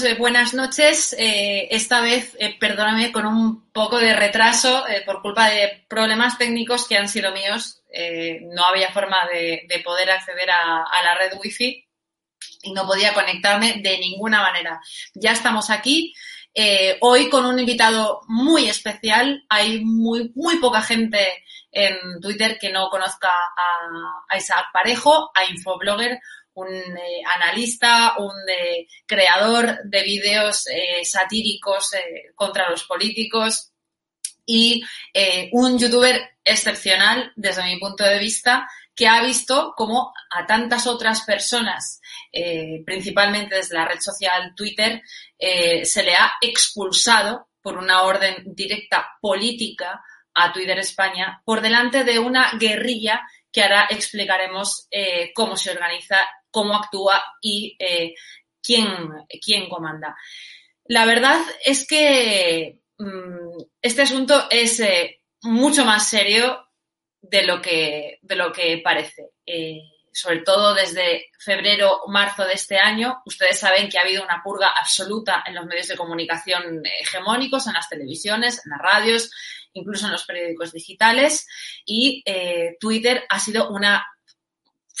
Eh, buenas noches. Eh, esta vez, eh, perdóname, con un poco de retraso por culpa de problemas técnicos que han sido míos. No había forma de, de poder acceder a, la red wifi y no podía conectarme de ninguna manera. Ya estamos aquí. Hoy con un invitado muy especial. Hay muy, muy poca gente en Twitter que no conozca a, a Isaac Parejo, a Infoblogger, un eh, analista, un eh, creador de vídeos eh, satíricos contra los políticos y un youtuber excepcional desde mi punto de vista que ha visto cómo a tantas otras personas, principalmente desde la red social Twitter, se le ha expulsado por una orden directa política a Twitter España por delante de una guerrilla que ahora explicaremos cómo se organiza cómo actúa y eh, quién, quién comanda. La verdad es que mmm, este asunto es eh, mucho más serio de lo que, de lo que parece. Eh, sobre todo desde febrero o marzo de este año, ustedes saben que ha habido una purga absoluta en los medios de comunicación hegemónicos, en las televisiones, en las radios, incluso en los periódicos digitales, y Twitter ha sido una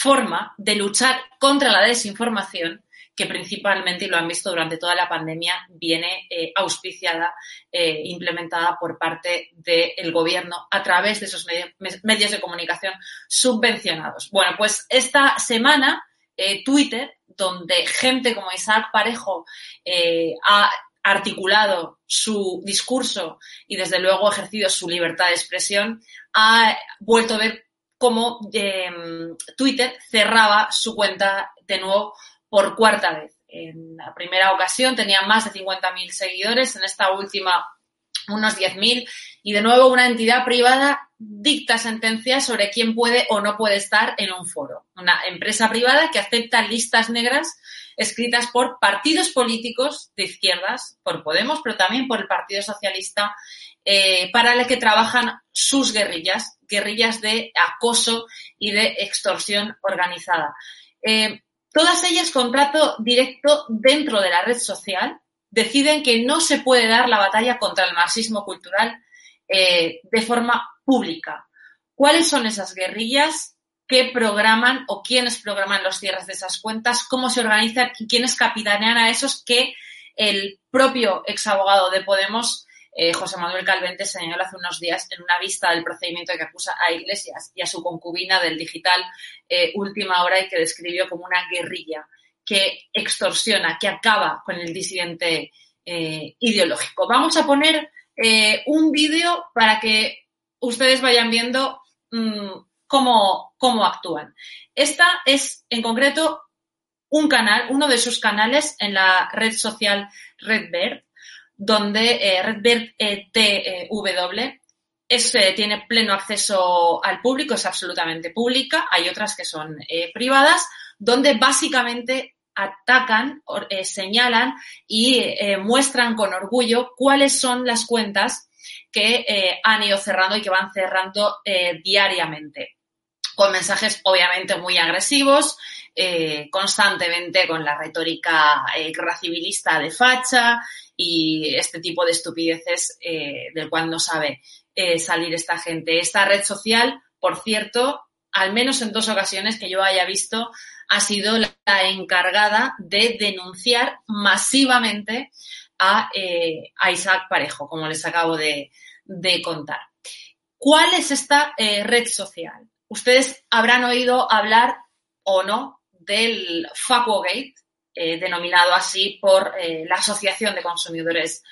forma de luchar contra la desinformación que principalmente, y lo han visto durante toda la pandemia, viene eh, auspiciada, eh, implementada por parte del gobierno a través de esos medios, de comunicación subvencionados. Bueno, pues esta semana eh, Twitter donde gente como Isaac Parejo eh, ha articulado su discurso y desde luego ejercido su libertad de expresión, ha vuelto a ver cómo em, Twitter cerraba su cuenta de nuevo por cuarta vez. En la primera ocasión tenía más de 50.000 seguidores, en esta última unos 10.000 y de nuevo una entidad privada dicta sentencias sobre quién puede o no puede estar en un foro. Una empresa privada que acepta listas negras escritas por partidos políticos de izquierdas, por Podemos, pero también por el Partido Socialista, eh, para el que trabajan sus guerrillas, guerrillas de acoso y de extorsión organizada. Eh, todas ellas contrato directo dentro de la red social, deciden que no se puede dar la batalla contra el marxismo cultural eh, de forma pública. ¿Cuáles son esas guerrillas? ¿Qué programan o quiénes programan los cierres de esas cuentas? ¿Cómo se organizan y quiénes capitanean a esos que el propio exabogado de Podemos, eh, José Manuel Calvente, señaló hace unos días en una vista del procedimiento que acusa a Iglesias y a su concubina del digital eh, Última Hora y que describió como una guerrilla que extorsiona, que acaba con el disidente eh, ideológico. Vamos a poner un vídeo para que ustedes vayan viendo mm, cómo, cómo actúan. Esta es, en concreto, un canal, uno de sus canales en la red social Redbird, donde eh, Redbird es, tiene pleno acceso al público, es absolutamente pública, hay otras que son privadas, donde básicamente atacan, eh, señalan y eh, muestran con orgullo cuáles son las cuentas que eh, han ido cerrando y que van cerrando diariamente, con mensajes obviamente muy agresivos, constantemente con la retórica civilista de facha y este tipo de estupideces del cual no sabe salir esta gente. Esta red social, por cierto, al menos en dos ocasiones que yo haya visto, ha sido la encargada de denunciar masivamente a, eh, Isaac Parejo, como les acabo de, contar. ¿Cuál es esta eh, red social? Ustedes habrán oído hablar o no del Facua eh, denominado así por la Asociación de Consumidores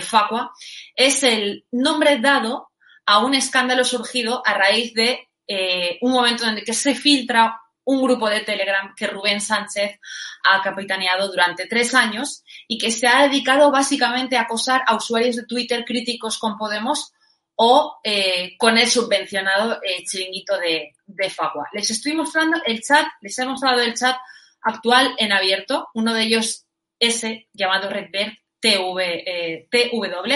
Facua. Es el nombre dado a un escándalo surgido a raíz de un momento en el que se filtra un grupo de Telegram que Rubén Sánchez ha capitaneado durante tres años y que se ha dedicado básicamente a acosar a usuarios de Twitter críticos con Podemos o eh, con el subvencionado eh, chiringuito de, de Facua. Les estoy mostrando el chat, les he mostrado el chat actual en abierto, uno de ellos ese llamado Redbird TV, eh, TW,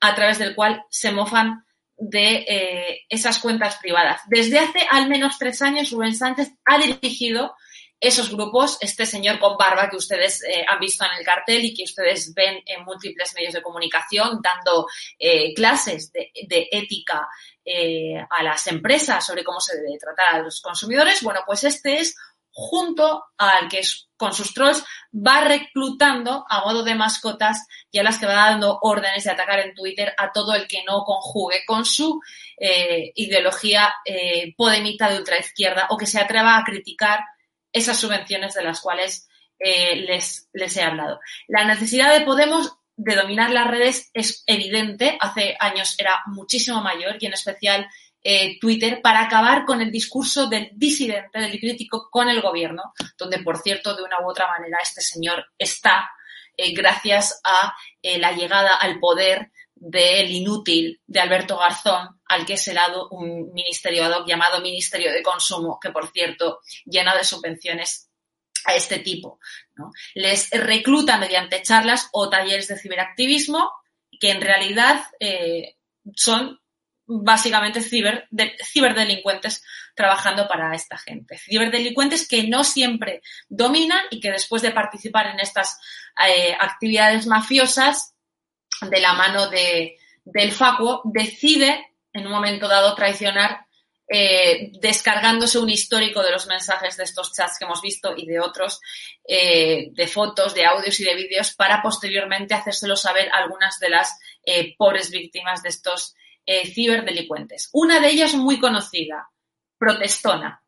a través del cual se mofan de eh, esas cuentas privadas. Desde hace al menos tres años, Rubén Sánchez ha dirigido esos grupos, este señor con barba que ustedes eh, han visto en el cartel y que ustedes ven en múltiples medios de comunicación dando clases de ética a las empresas sobre cómo se debe tratar a los consumidores, bueno, pues este es junto al que con sus trolls va reclutando a modo de mascotas y a las que va dando órdenes de atacar en Twitter a todo el que no conjugue con su eh, ideología eh, podemita de ultraizquierda o que se atreva a criticar esas subvenciones de las cuales eh, les, les he hablado. La necesidad de Podemos de dominar las redes es evidente, hace años era muchísimo mayor y en especial eh, Twitter para acabar con el discurso del disidente, del crítico con el gobierno, donde, por cierto, de una u otra manera este señor está eh, gracias a eh, la llegada al poder del inútil de Alberto Garzón, al que se le ha dado un ministerio ad hoc llamado Ministerio de Consumo, que, por cierto, llena de subvenciones a este tipo. Les recluta mediante charlas o talleres de ciberactivismo que en realidad son básicamente ciber, ciberdelincuentes trabajando para esta gente. Ciberdelincuentes que no siempre dominan y que después de participar en estas eh, actividades mafiosas de la mano de, del FACUO decide en un momento dado traicionar eh, descargándose un histórico de los mensajes de estos chats que hemos visto y de otros, eh, de fotos, de audios y de vídeos, para posteriormente hacérselo saber algunas de las pobres víctimas de estos eh, ciberdelincuentes. Una de ellas muy conocida, Protestona.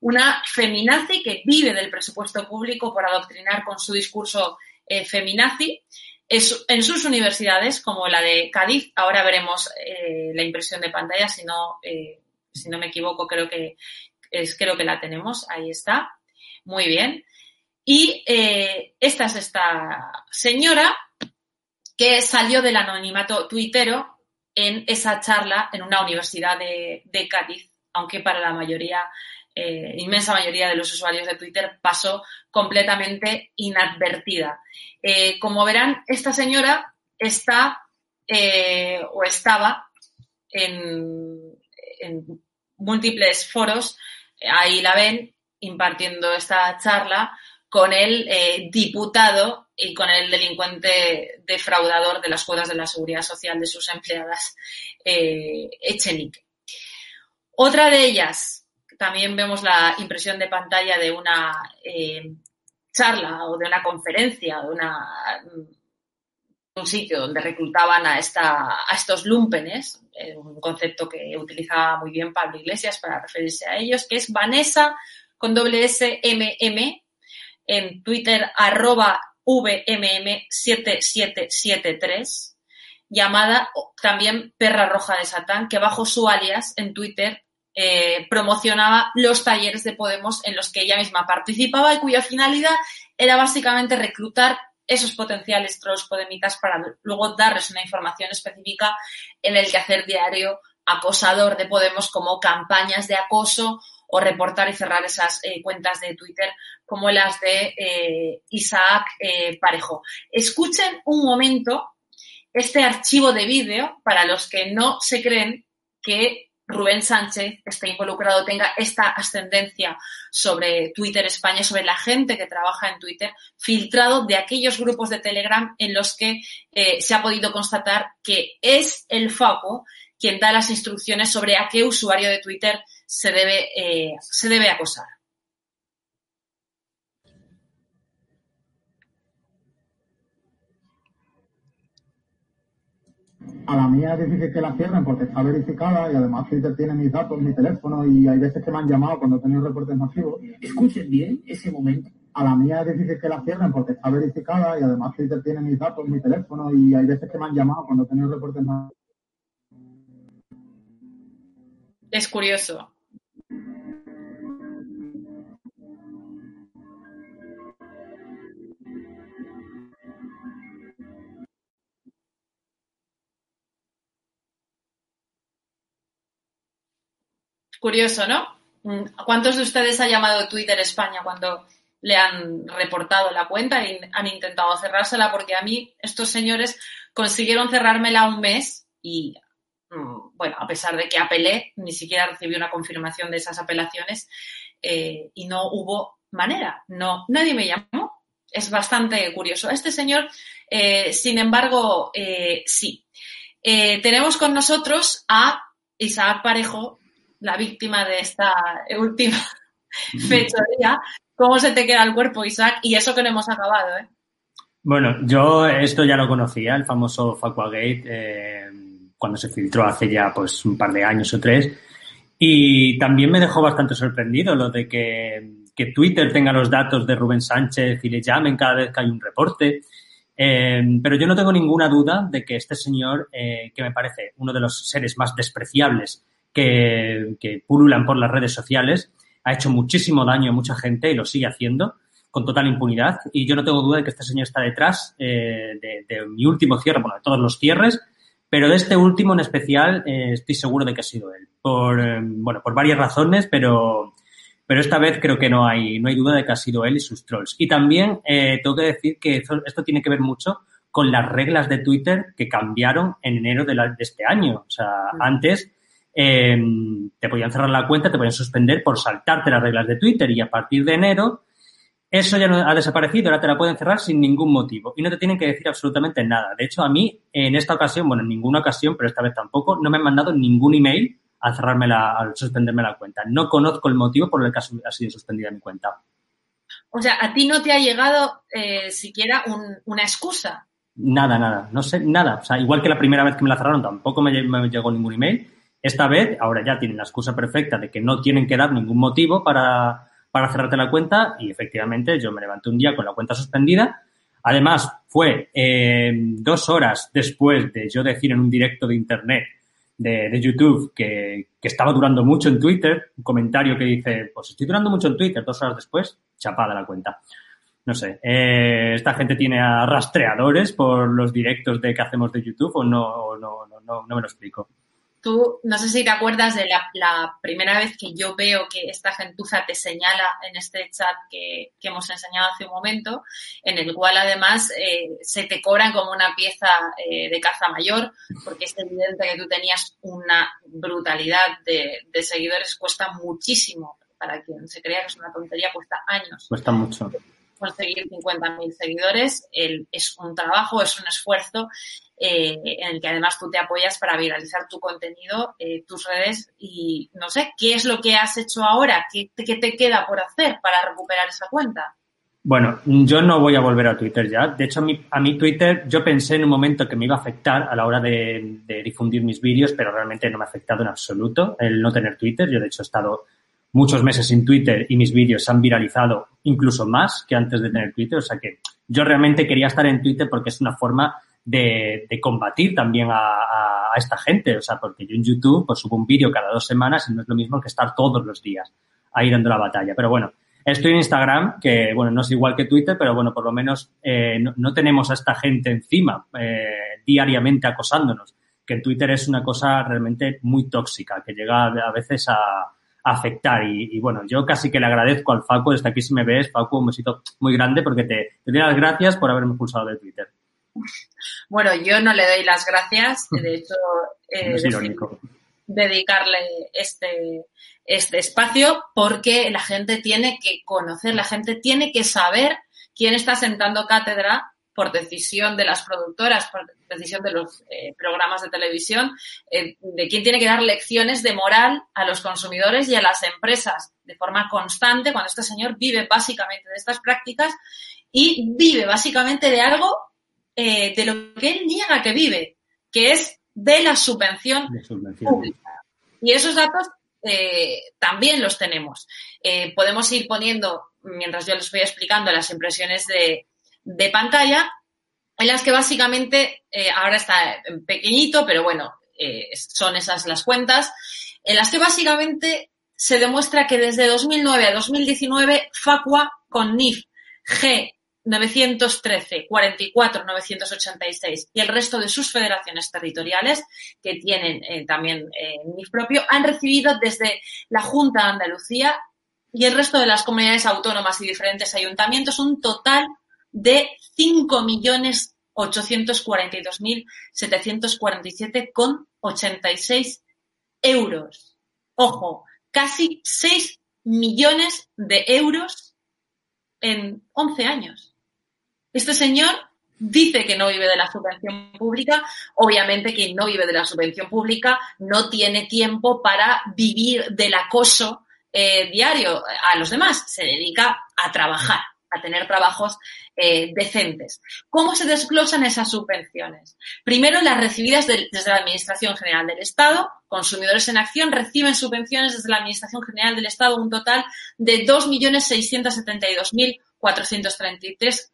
una feminazi que vive del presupuesto público por adoctrinar con su discurso eh, feminazi. en sus universidades, como la de Cádiz, ahora veremos eh, la impresión de pantalla, si no, si no me equivoco, creo que, es, creo que la tenemos, ahí está. Muy bien. Y esta es esta señora que salió del anonimato tuitero en esa charla en una universidad de, Cádiz, aunque para la mayoría, eh, inmensa mayoría de los usuarios de Twitter pasó completamente inadvertida. Eh, como verán, esta señora está eh, o estaba en, en múltiples foros, ahí la ven, impartiendo esta charla con el diputado y con el delincuente defraudador de las cuotas de la seguridad social de sus empleadas, eh, Echenique. Otra de ellas, también vemos la impresión de pantalla de una eh, charla o de una conferencia, de una, un sitio donde reclutaban a estos lumpenes, eh, un concepto que utilizaba muy bien Pablo Iglesias para referirse a ellos, que es Vanessa con doble S M M en Twitter arroba VMM7773, llamada también Perra Roja de Satán, que bajo su alias en Twitter eh, promocionaba los talleres de Podemos en los que ella misma participaba y cuya finalidad era básicamente reclutar esos potenciales trolls podemitas para luego darles una información específica en el quehacer diario acosador de Podemos como campañas de acoso o reportar y cerrar esas eh, cuentas de Twitter como las de eh, Isaac eh, Parejo. Escuchen un momento este archivo de vídeo para los que no se creen que Rubén Sánchez está involucrado, tenga esta ascendencia sobre Twitter España, sobre la gente que trabaja en Twitter, filtrado de aquellos grupos de Telegram en los que se ha podido constatar que es el FACO quien da las instrucciones sobre a qué usuario de Twitter se debe, eh, se debe acosar. A la mía es difícil que la cierren porque está verificada y además Twitter tiene mis datos, mi teléfono y hay veces que me han llamado cuando he tenido reportes masivos. Escuchen bien ese momento. A la mía es difícil que la cierren porque está verificada y además Twitter tiene mis datos, mi teléfono y hay veces que me han llamado cuando he tenido reportes masivos. Es curioso. Curioso, ¿no? Mm, ¿Cuántos de ustedes ha llamado Twitter España cuando le han reportado la cuenta y han intentado cerrársela? Porque a mí estos señores consiguieron cerrármela un mes y, mm, bueno, a pesar de que apelé, ni siquiera recibí una confirmación de esas apelaciones eh, y no hubo manera. No, nadie me llamó. Es bastante curioso. Este señor, eh, sin embargo, eh, sí. tenemos con nosotros a Isaac Parejo, la víctima de esta última fechoría. ¿Cómo se te queda el cuerpo, Isaac? Y eso que no hemos acabado, ¿eh? Bueno, yo esto ya lo conocía, el famoso Facuagate, eh, cuando se filtró hace ya pues un par de años o tres. Y también me dejó bastante sorprendido lo de que, Twitter tenga los datos de Rubén Sánchez y le llamen cada vez que hay un reporte. Eh, pero yo no tengo ninguna duda de que este señor, eh, que me parece uno de los seres más despreciables que, pululan por las redes sociales. Ha hecho muchísimo daño a mucha gente y lo sigue haciendo con total impunidad. Y yo no tengo duda de que este señor está detrás eh, de, mi último cierre, bueno, de todos los cierres, pero de este último en especial eh, estoy seguro de que ha sido él. Por, eh, bueno, por varias razones, pero, pero esta vez creo que no hay, no hay duda de que ha sido él y sus trolls. Y también tengo que decir que esto, tiene que ver mucho con las reglas de Twitter que cambiaron en enero de, de este año. O sea, mm. antes Em, te podían cerrar la cuenta, te podían suspender por saltarte las reglas de Twitter y a partir de enero eso ya no ha desaparecido, ahora te la pueden cerrar sin ningún motivo y no te tienen que decir absolutamente nada. De hecho, a mí en esta ocasión, bueno, en ninguna ocasión, pero esta vez tampoco, no me han mandado ningún email al cerrarme la, al suspenderme la cuenta. No conozco el motivo por el que ha sido suspendida mi cuenta. O sea, a ti no te ha llegado eh, siquiera una excusa. Nada, nada, no sé, nada. O sea, igual que la primera vez que me la cerraron, tampoco me, me llegó ningún email Esta vez, ahora ya tienen la excusa perfecta de que no tienen que dar ningún motivo para, para cerrarte la cuenta y efectivamente yo me levanté un día con la cuenta suspendida. Además, fue eh, dos horas después de yo decir en un directo de internet de, de YouTube que, que, estaba durando mucho en Twitter, un comentario que dice, pues estoy durando mucho en Twitter, dos horas después, chapada la cuenta. No sé, eh, esta gente tiene a rastreadores por los directos de que hacemos de YouTube o no, no, no, no, no me lo explico. Tú, no sé si te acuerdas de la, la, primera vez que yo veo que esta gentuza te señala en este chat que, que hemos enseñado hace un momento, en el cual además eh, se te cobran como una pieza eh, de caza mayor, porque es evidente que tú tenías una brutalidad de, de seguidores, cuesta muchísimo. Para quien se crea que es una tontería, cuesta años. Cuesta mucho conseguir 50.000 seguidores. El, es un trabajo, es un esfuerzo eh, en el que además tú te apoyas para viralizar tu contenido, eh, tus redes y no sé, ¿qué es lo que has hecho ahora? ¿Qué, ¿Qué, te queda por hacer para recuperar esa cuenta? Bueno, yo no voy a volver a Twitter ya. De hecho, a mi, a mi Twitter yo pensé en un momento que me iba a afectar a la hora de difundir mis vídeos, pero realmente no me ha afectado en absoluto el no tener Twitter. Yo, de hecho, he estado muchos meses sin Twitter y mis vídeos se han viralizado incluso más que antes de tener Twitter. O sea que yo realmente quería estar en Twitter porque es una forma de, de combatir también a, a, a, esta gente. O sea, porque yo en YouTube pues subo un vídeo cada dos semanas y no es lo mismo que estar todos los días ahí dando la batalla. Pero bueno, estoy en Instagram, que bueno, no es igual que Twitter, pero bueno, por lo menos eh, no, no, tenemos a esta gente encima eh, diariamente acosándonos. Que en Twitter es una cosa realmente muy tóxica, que llega a veces a, afectar. Y, y, bueno, yo casi que le agradezco al Facu, desde aquí si me ves, Facu, un besito muy grande porque te, te doy las gracias por haberme pulsado de Twitter. Bueno, yo no le doy las gracias, de hecho, eh, es irónico. dedicarle este, este espacio porque la gente tiene que conocer, la gente tiene que saber quién está sentando cátedra por decisión de las productoras, por decisión de los eh, programas de televisión, eh, de quién tiene que dar lecciones de moral a los consumidores y a las empresas de forma constante cuando este señor vive básicamente de estas prácticas y vive básicamente de algo eh, de lo que él niega que vive, que es de la subvención, de subvención. pública. Y esos datos también los tenemos. Podemos ir poniendo, mientras yo les voy explicando, las impresiones de, de pantalla, en las que básicamente, eh, ahora está pequeñito, pero bueno, eh, son esas las cuentas, en las que básicamente se demuestra que desde 2009 a 2019, Facua con NIF G 913, 44, 986 y el resto de sus federaciones territoriales que tienen eh, también NIF propio han recibido desde la Junta de Andalucía y el resto de las comunidades autónomas y diferentes ayuntamientos un total de 5.842.747,86 euros. Ojo, casi 6 millones de euros en 11 años. Este señor dice que no vive de la subvención pública, obviamente quien no vive de la subvención pública no tiene tiempo para vivir del acoso eh, diario a los demás, se dedica a trabajar a tener trabajos eh, decentes. ¿Cómo se desglosan esas subvenciones? Primero, las recibidas de, desde la Administración General del Estado. Consumidores en Acción reciben subvenciones desde la Administración General del Estado un total de 2.672.433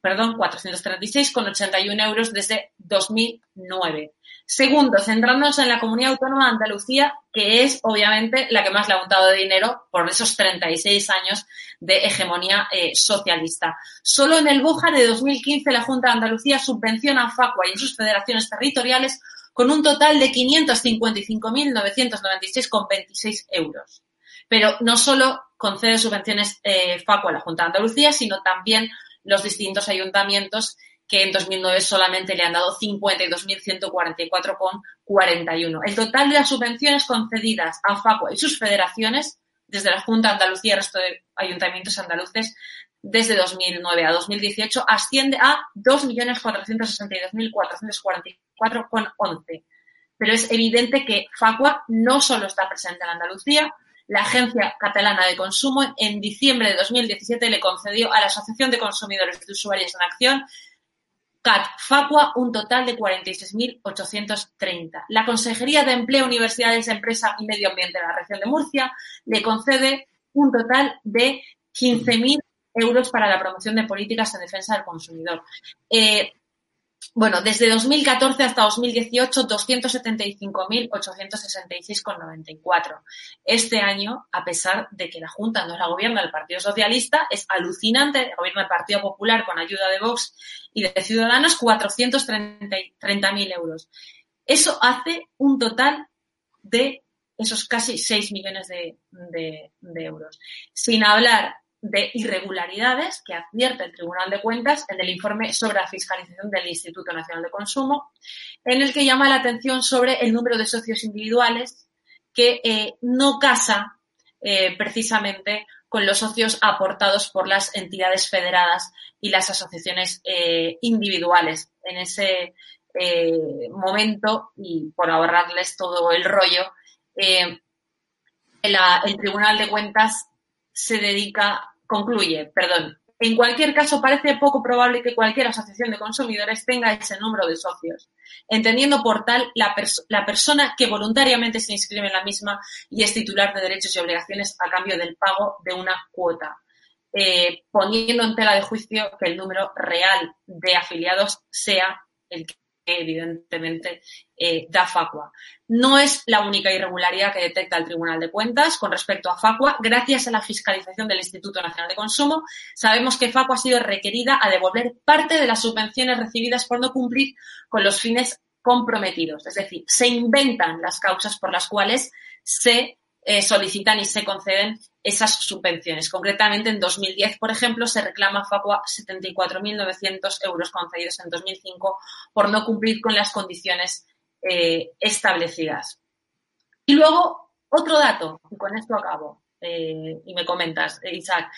perdón, 436,81 euros desde 2009. Segundo, centrándonos en la comunidad autónoma de Andalucía, que es obviamente la que más le ha montado de dinero por esos 36 años de hegemonía eh, socialista. Solo en el Boja de 2015 la Junta de Andalucía subvenciona a Facua y sus federaciones territoriales con un total de 555.996,26 euros. Pero no solo concede subvenciones eh, Facua a la Junta de Andalucía, sino también los distintos ayuntamientos que en 2009 solamente le han dado 52.144,41. El total de las subvenciones concedidas a Facua y sus federaciones, desde la Junta de Andalucía y el resto de ayuntamientos andaluces, desde 2009 a 2018, asciende a 2.462.444,11. Pero es evidente que Facua no solo está presente en Andalucía, la Agencia Catalana de Consumo en diciembre de 2017 le concedió a la Asociación de Consumidores de Usuarios en Acción CAT Facua un total de 46.830. La Consejería de Empleo, Universidades, Empresa y Medio Ambiente de la región de Murcia le concede un total de 15.000 euros para la promoción de políticas en defensa del consumidor. Eh, bueno, desde 2014 hasta 2018, 275.866,94. Este año, a pesar de que la Junta no la gobierna el Partido Socialista, es alucinante, gobierna el Partido Popular con ayuda de Vox y de Ciudadanos, 430.000 euros. Eso hace un total de esos casi 6 millones de euros. Sin hablar de irregularidades que advierte el Tribunal de Cuentas en el informe sobre la fiscalización del Instituto Nacional de Consumo, en el que llama la atención sobre el número de socios individuales que eh, no casa eh, precisamente con los socios aportados por las entidades federadas y las asociaciones eh, individuales. En ese momento, y por ahorrarles todo el rollo, el Tribunal de Cuentas se dedica, concluye, perdón, en cualquier caso, parece poco probable que cualquier asociación de consumidores tenga ese número de socios, entendiendo por tal la, la, persona que voluntariamente se inscribe en la misma y es titular de derechos y obligaciones a cambio del pago de una cuota, eh, poniendo en tela de juicio que el número real de afiliados sea el evidentemente eh, da Facua. No es la única irregularidad que detecta el Tribunal de Cuentas con respecto a Facua. Gracias a la fiscalización del Instituto Nacional de Consumo, sabemos que Facua ha sido requerida a devolver parte de las subvenciones recibidas por no cumplir con los fines comprometidos. Es decir, se inventan las causas por las cuales se eh, solicitan y se conceden esas subvenciones. Concretamente, en 2010, por ejemplo, se reclama a Facua 74.900 euros concedidos en 2005 por no cumplir con las condiciones eh, establecidas. Y luego, otro dato, y con esto acabo, eh, y me comentas, Isaac.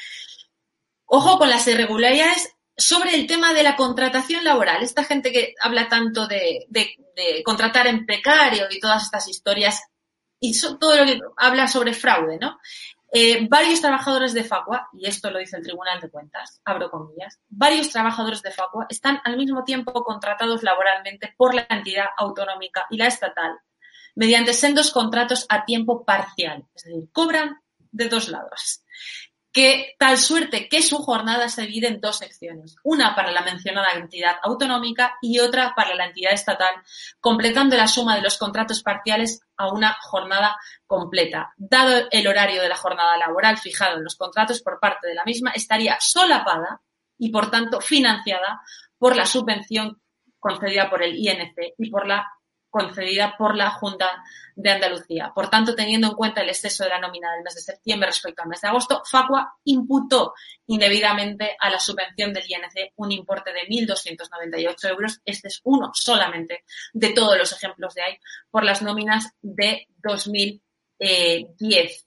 Ojo con las irregularidades sobre el tema de la contratación laboral. Esta gente que habla tanto de, de contratar en precario y todas estas historias, y todo lo que habla sobre fraude, ¿no? Eh, varios trabajadores de Facua, y esto lo dice el Tribunal de Cuentas, abro comillas, varios trabajadores de Facua están al mismo tiempo contratados laboralmente por la entidad autonómica y la estatal mediante sendos contratos a tiempo parcial, es decir, cobran de dos lados que tal suerte que su jornada se divide en dos secciones, una para la mencionada entidad autonómica y otra para la entidad estatal, completando la suma de los contratos parciales a una jornada completa. Dado el horario de la jornada laboral fijado en los contratos por parte de la misma, estaría solapada y, por tanto, financiada por la subvención concedida por el INC y por la concedida por la Junta de Andalucía. Por tanto, teniendo en cuenta el exceso de la nómina del mes de septiembre respecto al mes de agosto, Facua imputó indebidamente a la subvención del INC un importe de 1.298 euros. Este es uno solamente de todos los ejemplos de ahí por las nóminas de 2010.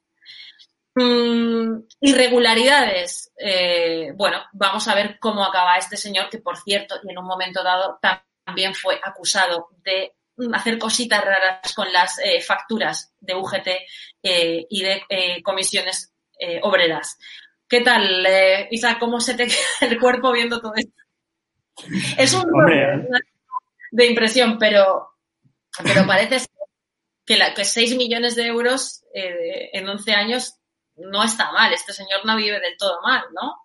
Mm, irregularidades. Eh, bueno, vamos a ver cómo acaba este señor, que por cierto, y en un momento dado también fue acusado de hacer cositas raras con las eh, facturas de UGT eh, y de eh, comisiones obreras. ¿Qué tal, Isa? ¿Cómo se te queda el cuerpo viendo todo esto? Es un de impresión, pero, pero parece que, la, que 6 millones de euros en 11 años no está mal. Este señor no vive del todo mal, ¿no?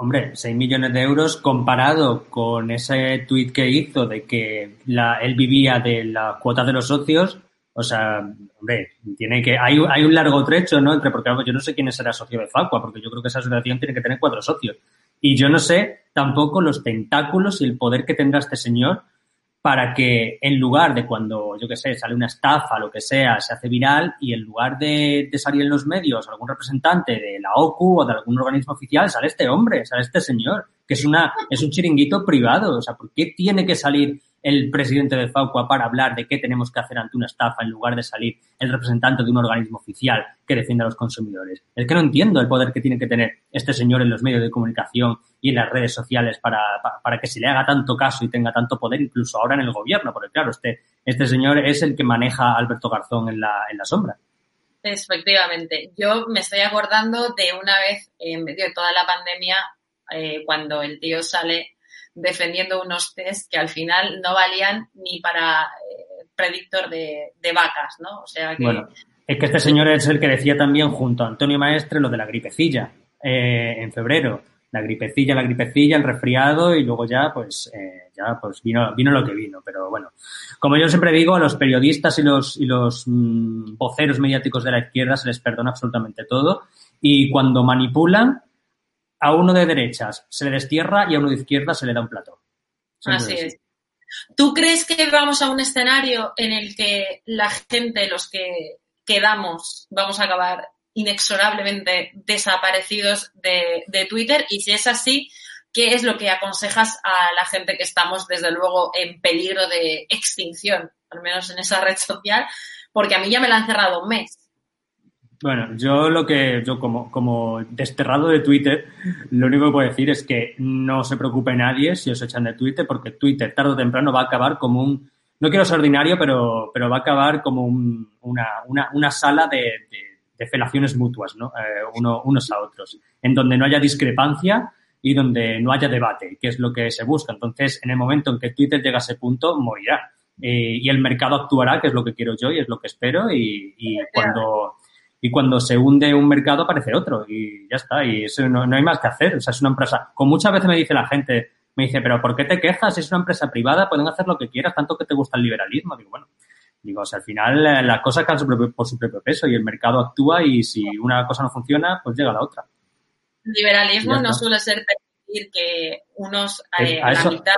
Hombre, 6 millones de euros comparado con ese tuit que hizo de que la, él vivía de la cuota de los socios, o sea, hombre, tiene que, hay, hay un largo trecho, ¿no? Entre, porque yo no sé quién será socio de Facua, porque yo creo que esa asociación tiene que tener cuatro socios. Y yo no sé tampoco los tentáculos y el poder que tendrá este señor para que en lugar de cuando, yo qué sé, sale una estafa, lo que sea, se hace viral y en lugar de, de, salir en los medios algún representante de la OCU o de algún organismo oficial, sale este hombre, sale este señor, que es una, es un chiringuito privado. O sea, ¿por qué tiene que salir el presidente de FAUCUA para hablar de qué tenemos que hacer ante una estafa en lugar de salir el representante de un organismo oficial que defiende a los consumidores. Es que no entiendo el poder que tiene que tener este señor en los medios de comunicación y en las redes sociales para, para, que se le haga tanto caso y tenga tanto poder incluso ahora en el gobierno, porque claro, este, este señor es el que maneja a Alberto Garzón en la, en la sombra. Efectivamente. Yo me estoy acordando de una vez, en medio de toda la pandemia, eh, cuando el tío sale defendiendo unos test que al final no valían ni para eh, predictor de, vacas, ¿no? O sea que... Bueno, es que este señor es el que decía también junto a Antonio Maestre lo de la gripecilla eh, en febrero. La gripecilla, la gripecilla, el resfriado y luego ya, pues, eh, ya, pues vino, vino lo que vino. Pero bueno, como yo siempre digo, a los periodistas y los, y los mm, voceros mediáticos de la izquierda se les perdona absolutamente todo. Y cuando manipulan, a uno de derechas se le destierra y a uno de izquierda se le da un plato. Así es. ¿Tú crees que vamos a un escenario en el que la gente, los que quedamos, vamos a acabar inexorablemente desaparecidos de, de, Twitter? Y si es así, ¿qué es lo que aconsejas a la gente que estamos, desde luego, en peligro de extinción, al menos en esa red social? Porque a mí ya me la han cerrado un mes. Bueno, yo lo que, yo como, como desterrado de Twitter, lo único que puedo decir es que no se preocupe nadie si os echan de Twitter, porque Twitter tarde o temprano va a acabar como un, no quiero ser ordinario, pero, pero va a acabar como un, una, una, una, sala de, de, felaciones mutuas, ¿no? Eh, uno, unos a otros, en donde no haya discrepancia y donde no haya debate, que es lo que se busca. Entonces, en el momento en que Twitter llega a ese punto, morirá. Eh, y el mercado actuará, que es lo que quiero yo y es lo que espero, y, y cuando y cuando se hunde un mercado aparece otro y ya está, y eso no, hay más que hacer, o sea, es una empresa, como muchas veces me dice la gente, me dice, pero ¿por qué te quejas? Es una empresa privada, pueden hacer lo que quieras, tanto que te gusta el liberalismo. Digo, bueno, digo, o sea, al final eh, las cosas caen por su propio peso y el mercado actúa y si una cosa no funciona, pues llega la otra. Liberalismo no suele ser permitir que unos eh, a, la mitad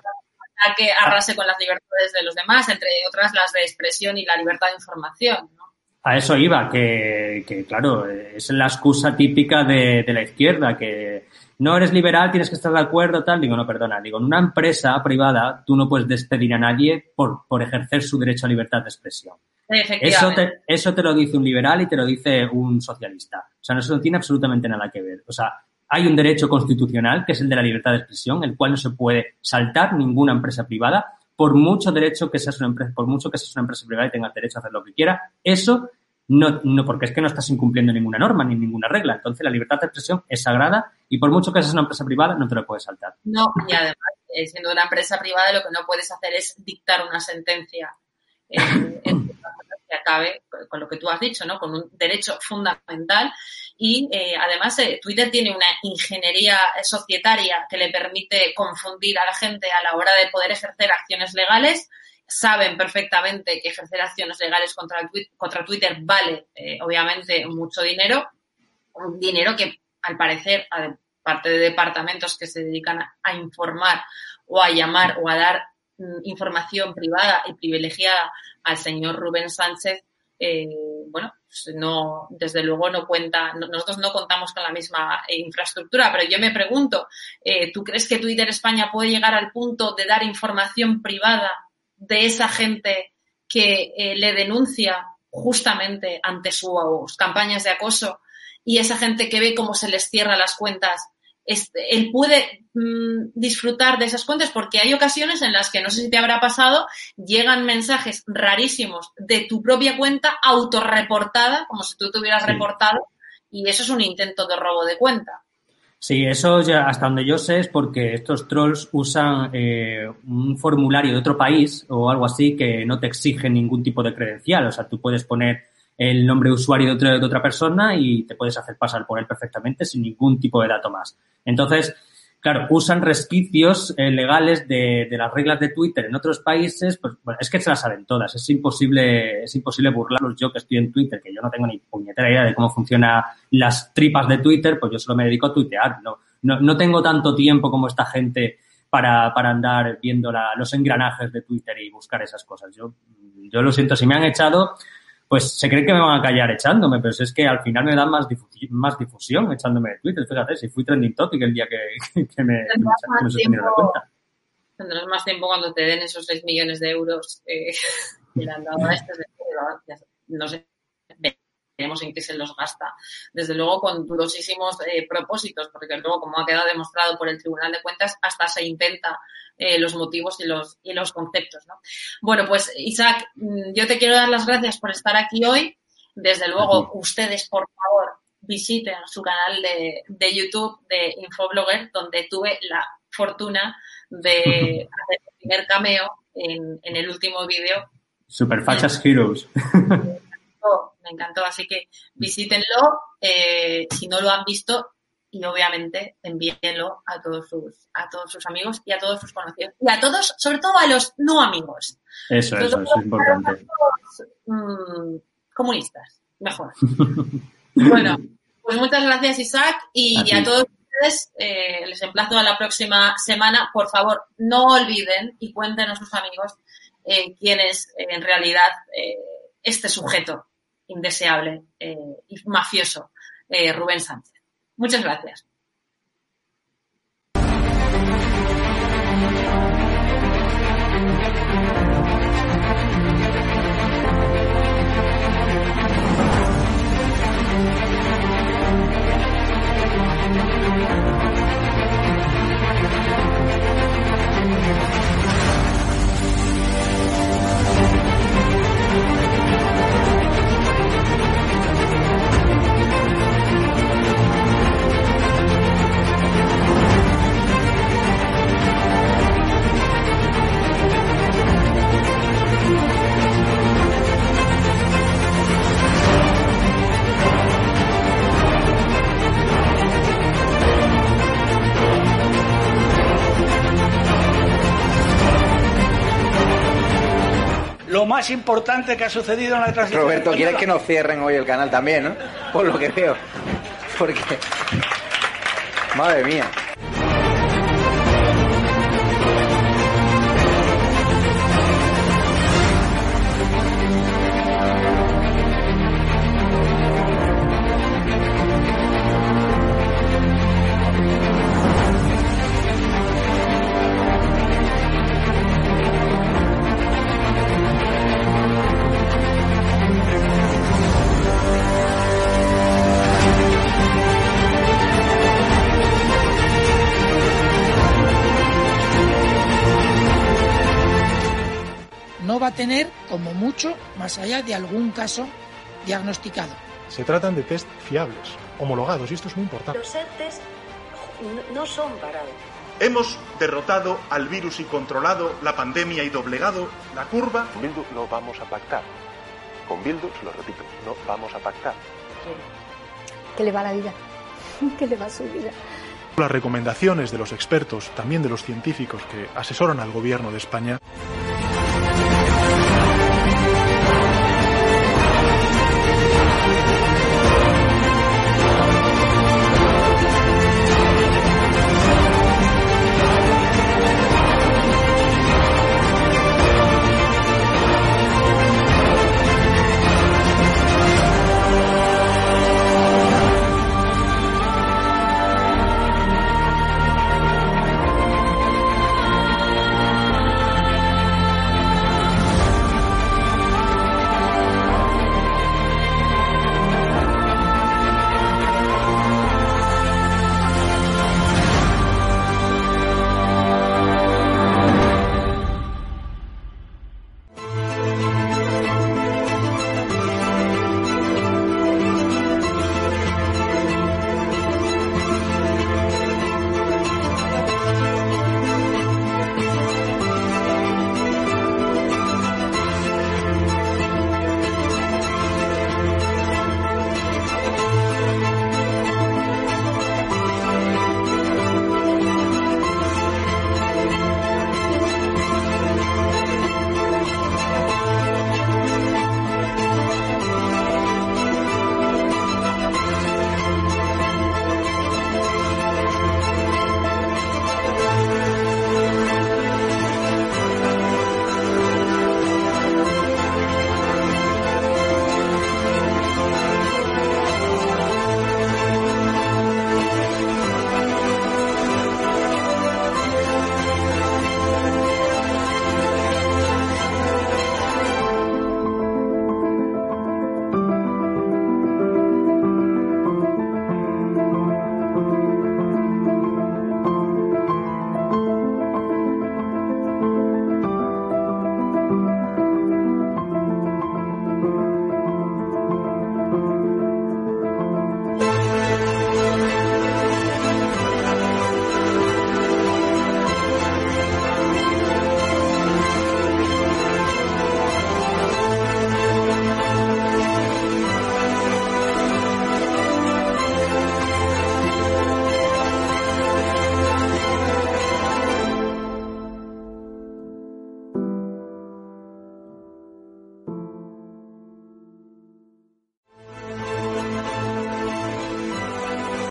que arrase con las libertades de los demás, entre otras las de expresión y la libertad de información. ¿no? A eso iba, que, que claro, es la excusa típica de, de, la izquierda, que no eres liberal, tienes que estar de acuerdo, tal. Digo, no, perdona, digo, en una empresa privada tú no puedes despedir a nadie por, por ejercer su derecho a libertad de expresión. Eso te, eso te lo dice un liberal y te lo dice un socialista. O sea, eso no tiene absolutamente nada que ver. O sea, hay un derecho constitucional, que es el de la libertad de expresión, el cual no se puede saltar ninguna empresa privada, por mucho derecho que seas una empresa, por mucho que seas una empresa privada y tengas derecho a hacer lo que quiera, eso no, no, porque es que no estás incumpliendo ninguna norma ni ninguna regla. Entonces la libertad de expresión es sagrada y por mucho que seas una empresa privada no te lo puedes saltar. No, y además, eh, siendo una empresa privada, lo que no puedes hacer es dictar una sentencia en, en acabe con lo que tú has dicho, ¿no? Con un derecho fundamental y eh, además eh, Twitter tiene una ingeniería societaria que le permite confundir a la gente a la hora de poder ejercer acciones legales. Saben perfectamente que ejercer acciones legales contra, contra Twitter vale, eh, obviamente, mucho dinero. Un dinero que, al parecer, parte de departamentos que se dedican a informar o a llamar o a dar mm, información privada y privilegiada al señor Rubén Sánchez, eh, bueno, pues no, desde luego no cuenta, nosotros no contamos con la misma eh, infraestructura, pero yo me pregunto, eh, ¿tú crees que Twitter España puede llegar al punto de dar información privada de esa gente que le denuncia justamente ante sus campañas de acoso y esa gente que ve cómo se les cierra las cuentas este, él puede mm, disfrutar de esas cuentas porque hay ocasiones en las que, no sé si te habrá pasado, llegan mensajes rarísimos de tu propia cuenta autorreportada, como si tú te hubieras reportado, y eso es un intento de robo de cuenta. Sí, eso ya hasta donde yo sé es porque estos trolls usan eh, un formulario de otro país o algo así que no te exige ningún tipo de credencial. O sea, tú puedes poner el nombre de usuario de otra, persona y te puedes hacer pasar por él perfectamente sin ningún tipo de dato más. Entonces, claro, usan resquicios eh, legales de, de, las reglas de Twitter en otros países, pues bueno, es que se las saben todas, es imposible, es imposible burlarlos. Yo que estoy en Twitter, que yo no tengo ni puñetera idea de cómo funcionan las tripas de Twitter, pues yo solo me dedico a tuitear, no, no, no tengo tanto tiempo como esta gente para, para andar viendo los engranajes de Twitter y buscar esas cosas. Yo, yo lo siento, si me han echado, pues se cree que me van a callar echándome, pero es que al final me dan más, difusión, más difusión echándome de Twitter. Fíjate, si fui trending topic el día que, que me, que me, la cuenta. Tendrás más tiempo cuando te den esos 6 millones de euros eh, dado a este, no sé, veremos en qué se los gasta. Desde luego con durosísimos eh, propósitos, porque luego, como ha quedado demostrado por el Tribunal de Cuentas, hasta se intenta eh, los motivos y los, y los conceptos. ¿no? Bueno, pues Isaac, mm, yo te quiero dar las gracias por estar aquí hoy. Desde luego, ustedes, por favor, visiten su canal de, de YouTube de Infoblogger, donde tuve la fortuna de hacer el primer cameo en, en el último vídeo. Superfachas Heroes. Me encantó, así que visítenlo eh, si no lo han visto y obviamente envíenlo a todos sus a todos sus amigos y a todos sus conocidos y a todos, sobre todo a los no amigos. Eso, eso, eso es importante. Mmm, comunistas, mejor. bueno, pues muchas gracias Isaac y a, a todos ustedes eh, les emplazo a la próxima semana. Por favor, no olviden y cuéntenos sus amigos eh, quién es en realidad eh, este sujeto indeseable eh, y mafioso, eh, Rubén Sánchez. Muchas gracias. Más importante que ha sucedido en la transición. Roberto, española. ¿quieres que nos cierren hoy el canal también, no? Por lo que veo. Porque. Madre mía. Tener, como mucho, más allá de algún caso diagnosticado. Se tratan de test fiables, homologados, y esto es muy importante. Los ERTES no son parados. Hemos derrotado al virus y controlado la pandemia y doblegado la curva. Con Bildu no vamos a pactar. Con Bildu, se lo repito, no vamos a pactar. ¿Qué le va la vida? ¿Qué le va su vida? Las recomendaciones de los expertos, también de los científicos que asesoran al gobierno de España,